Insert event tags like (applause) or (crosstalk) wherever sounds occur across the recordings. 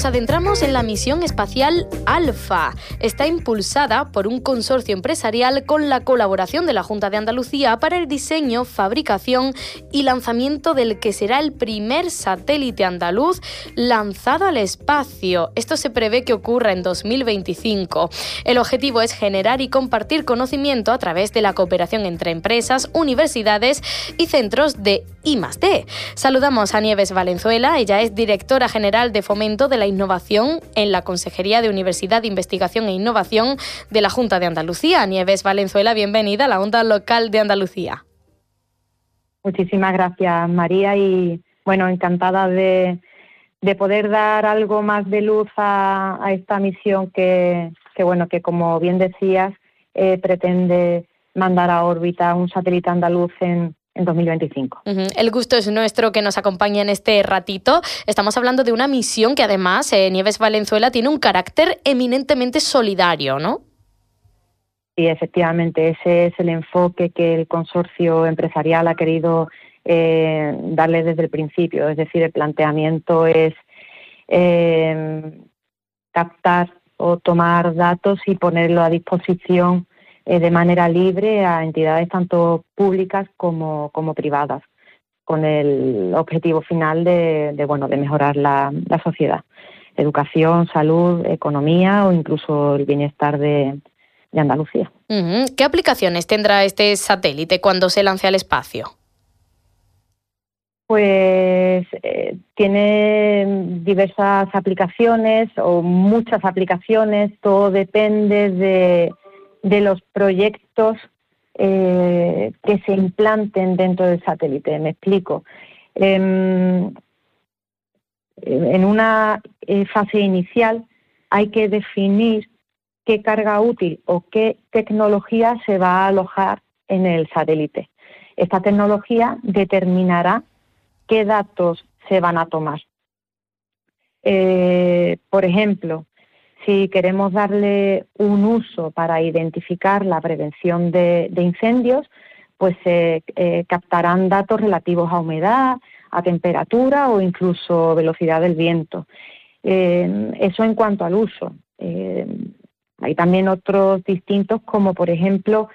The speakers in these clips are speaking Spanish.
Nos adentramos en la misión espacial Alfa. Está impulsada por un consorcio empresarial con la colaboración de la Junta de Andalucía para el diseño, fabricación y lanzamiento del que será el primer satélite andaluz lanzado al espacio. Esto se prevé que ocurra en 2025. El objetivo es generar y compartir conocimiento a través de la cooperación entre empresas, universidades y centros de I+D. Saludamos a Nieves Valenzuela, ella es directora general de Fomento de la Innovación en la Consejería de Universidad, Investigación e Innovación de la Junta de Andalucía. Nieves Valenzuela, bienvenida a la Onda Local de Andalucía. Muchísimas gracias, María, y bueno, encantada de, poder dar algo más de luz a, esta misión que, bueno, que como bien decías, eh, pretende mandar a órbita un satélite andaluz en, en 2025. El gusto es nuestro que nos acompañe en este ratito. Estamos hablando de una misión que además eh, Nieves Valenzuela tiene un carácter eminentemente solidario, ¿no? Sí, efectivamente, ese es el enfoque que el consorcio empresarial ha querido eh, darle desde el principio. Es decir, el planteamiento es eh, captar o tomar datos y ponerlo a disposición eh, de manera libre a entidades tanto públicas como, como privadas, con el objetivo final de, bueno, de mejorar la, sociedad, educación, salud, economía o incluso el bienestar de, Andalucía. ¿Qué aplicaciones tendrá este satélite cuando se lance al espacio? Pues eh, tiene diversas aplicaciones o muchas aplicaciones, todo depende de, de los proyectos eh, que se implanten dentro del satélite. Me explico. Em, en una eh, fase inicial hay que definir qué carga útil o qué tecnología se va a alojar en el satélite. Esta tecnología determinará qué datos se van a tomar. Eh, por ejemplo, si queremos darle un uso para identificar la prevención de, incendios, pues se eh, captarán datos relativos a humedad, a temperatura o incluso velocidad del viento. Eh, eso en cuanto al uso. Eh, hay también otros distintos, como por ejemplo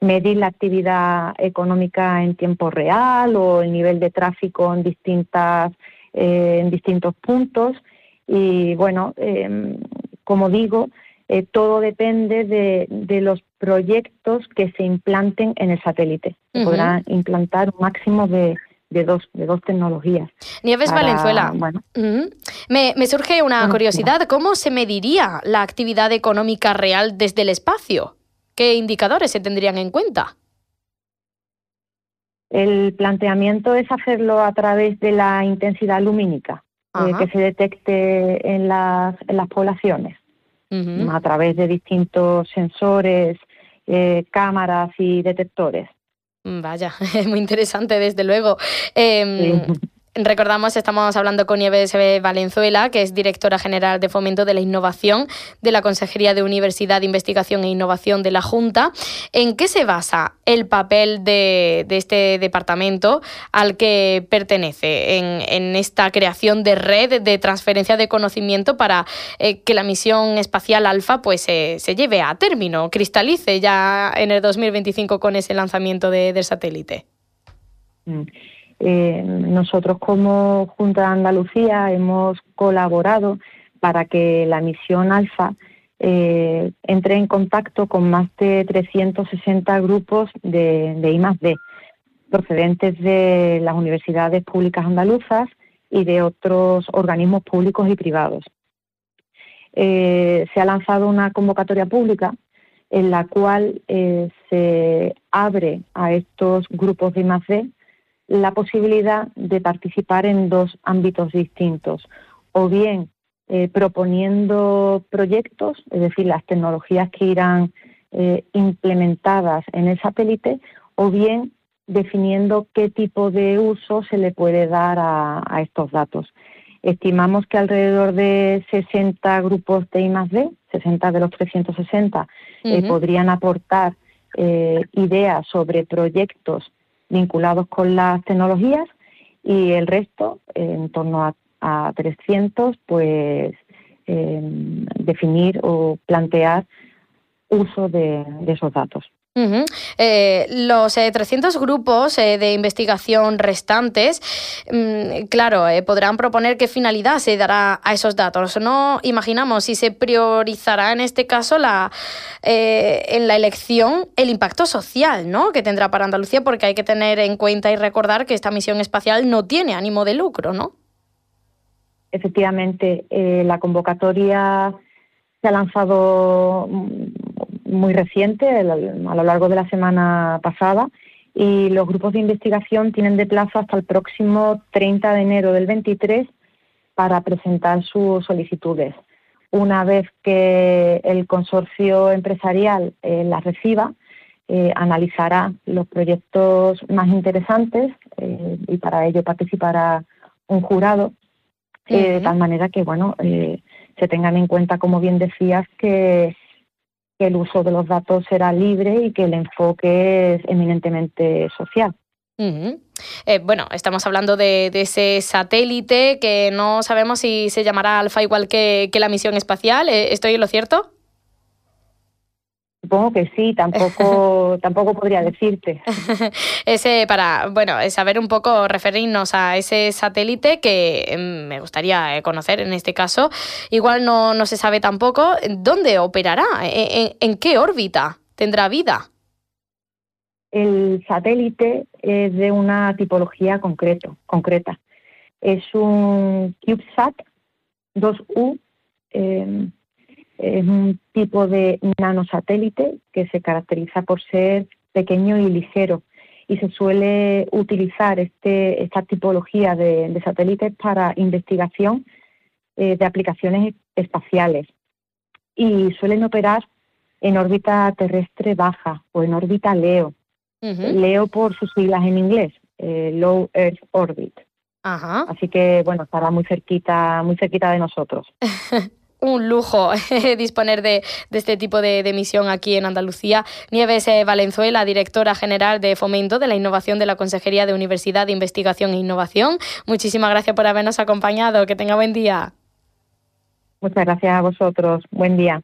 medir la actividad económica en tiempo real o el nivel de tráfico en distintas en distintos puntos y bueno, em, como digo, eh, todo depende de, los proyectos que se implanten en el satélite. Se podrán implantar un máximo de, dos, de dos tecnologías. Nieves Valenzuela, bueno. me, surge una curiosidad. ¿Cómo se mediría la actividad económica real desde el espacio? ¿Qué indicadores se tendrían en cuenta? El planteamiento es hacerlo a través de la intensidad lumínica. Eh, que se detecte en las, en las poblaciones. A través de distintos sensores, eh, cámaras y detectores. Vaya, (laughs) es muy interesante, desde luego. Em, Recordamos, estamos hablando con Nieves Valenzuela, que es directora general de Fomento de la Innovación de la Consejería de Universidad, Investigación e Innovación de la Junta. ¿En qué se basa el papel de, este departamento al que pertenece en, esta creación de red de transferencia de conocimiento para eh, que la misión espacial Alfa pues, se lleve a término, cristalice ya en el 2025 con ese lanzamiento del satélite? Mm. Eh, nosotros como Junta de Andalucía hemos colaborado para que la misión Alfa eh, entre en contacto con más de 360 grupos de, de I+D procedentes de las universidades públicas andaluzas y de otros organismos públicos y privados. Eh, se ha lanzado una convocatoria pública en la cual se abre a estos grupos de I+D la posibilidad de participar en dos ámbitos distintos, o bien eh, proponiendo proyectos, es decir, las tecnologías que irán eh, implementadas en el satélite, o bien definiendo qué tipo de uso se le puede dar a, estos datos. Estimamos que alrededor de 60 grupos de I+D, 60 de los 360, eh, podrían aportar ideas sobre proyectos vinculados con las tecnologías y el resto, en torno a, 300, pues em, definir o plantear uso de esos datos. Eh, los 300 eh, grupos eh, de investigación restantes, mm, claro, podrán proponer qué finalidad se dará a esos datos. No imaginamos si se priorizará en este caso la, en la elección el impacto social ¿no? que tendrá para Andalucía, porque hay que tener en cuenta y recordar que esta misión espacial no tiene ánimo de lucro, ¿no? Efectivamente, la convocatoria se ha lanzado muy reciente, a lo largo de la semana pasada, y los grupos de investigación tienen de plazo hasta el próximo 30 de enero del 23 para presentar sus solicitudes. Una vez que el consorcio empresarial eh, las reciba, eh, analizará los proyectos más interesantes eh, y para ello participará un jurado, de tal manera que bueno se tengan en cuenta, como bien decías, que que el uso de los datos será libre y que el enfoque es eminentemente social. Eh, bueno, estamos hablando de, ese satélite que no sabemos si se llamará Alfa igual que, que la misión espacial. Eh, ¿Estoy en lo cierto? Supongo que sí, tampoco, (laughs) tampoco podría decirte. (laughs) ese para, bueno, saber un poco, referirnos a ese satélite que em, me gustaría eh, conocer en este caso. Igual no, no se sabe tampoco dónde operará, en, qué órbita tendrá vida. El satélite es de una tipología concreto, concreta. Es un CubeSat 2U. Es un tipo de nanosatélite que se caracteriza por ser pequeño y ligero y se suele utilizar este, esta tipología de, satélites para investigación eh, de aplicaciones espaciales y suelen operar en órbita terrestre baja o en órbita LEO. LEO por sus siglas en inglés, eh, Low Earth Orbit. Así que bueno, estará muy cerquita, muy cerquita de nosotros. (laughs) un lujo (laughs) disponer de, este tipo de, misión aquí en Andalucía. Nieves eh, Valenzuela, directora general de Fomento de la Innovación de la Consejería de Universidad de Investigación e Innovación. Muchísimas gracias por habernos acompañado. Que tenga buen día. Muchas gracias a vosotros. Buen día.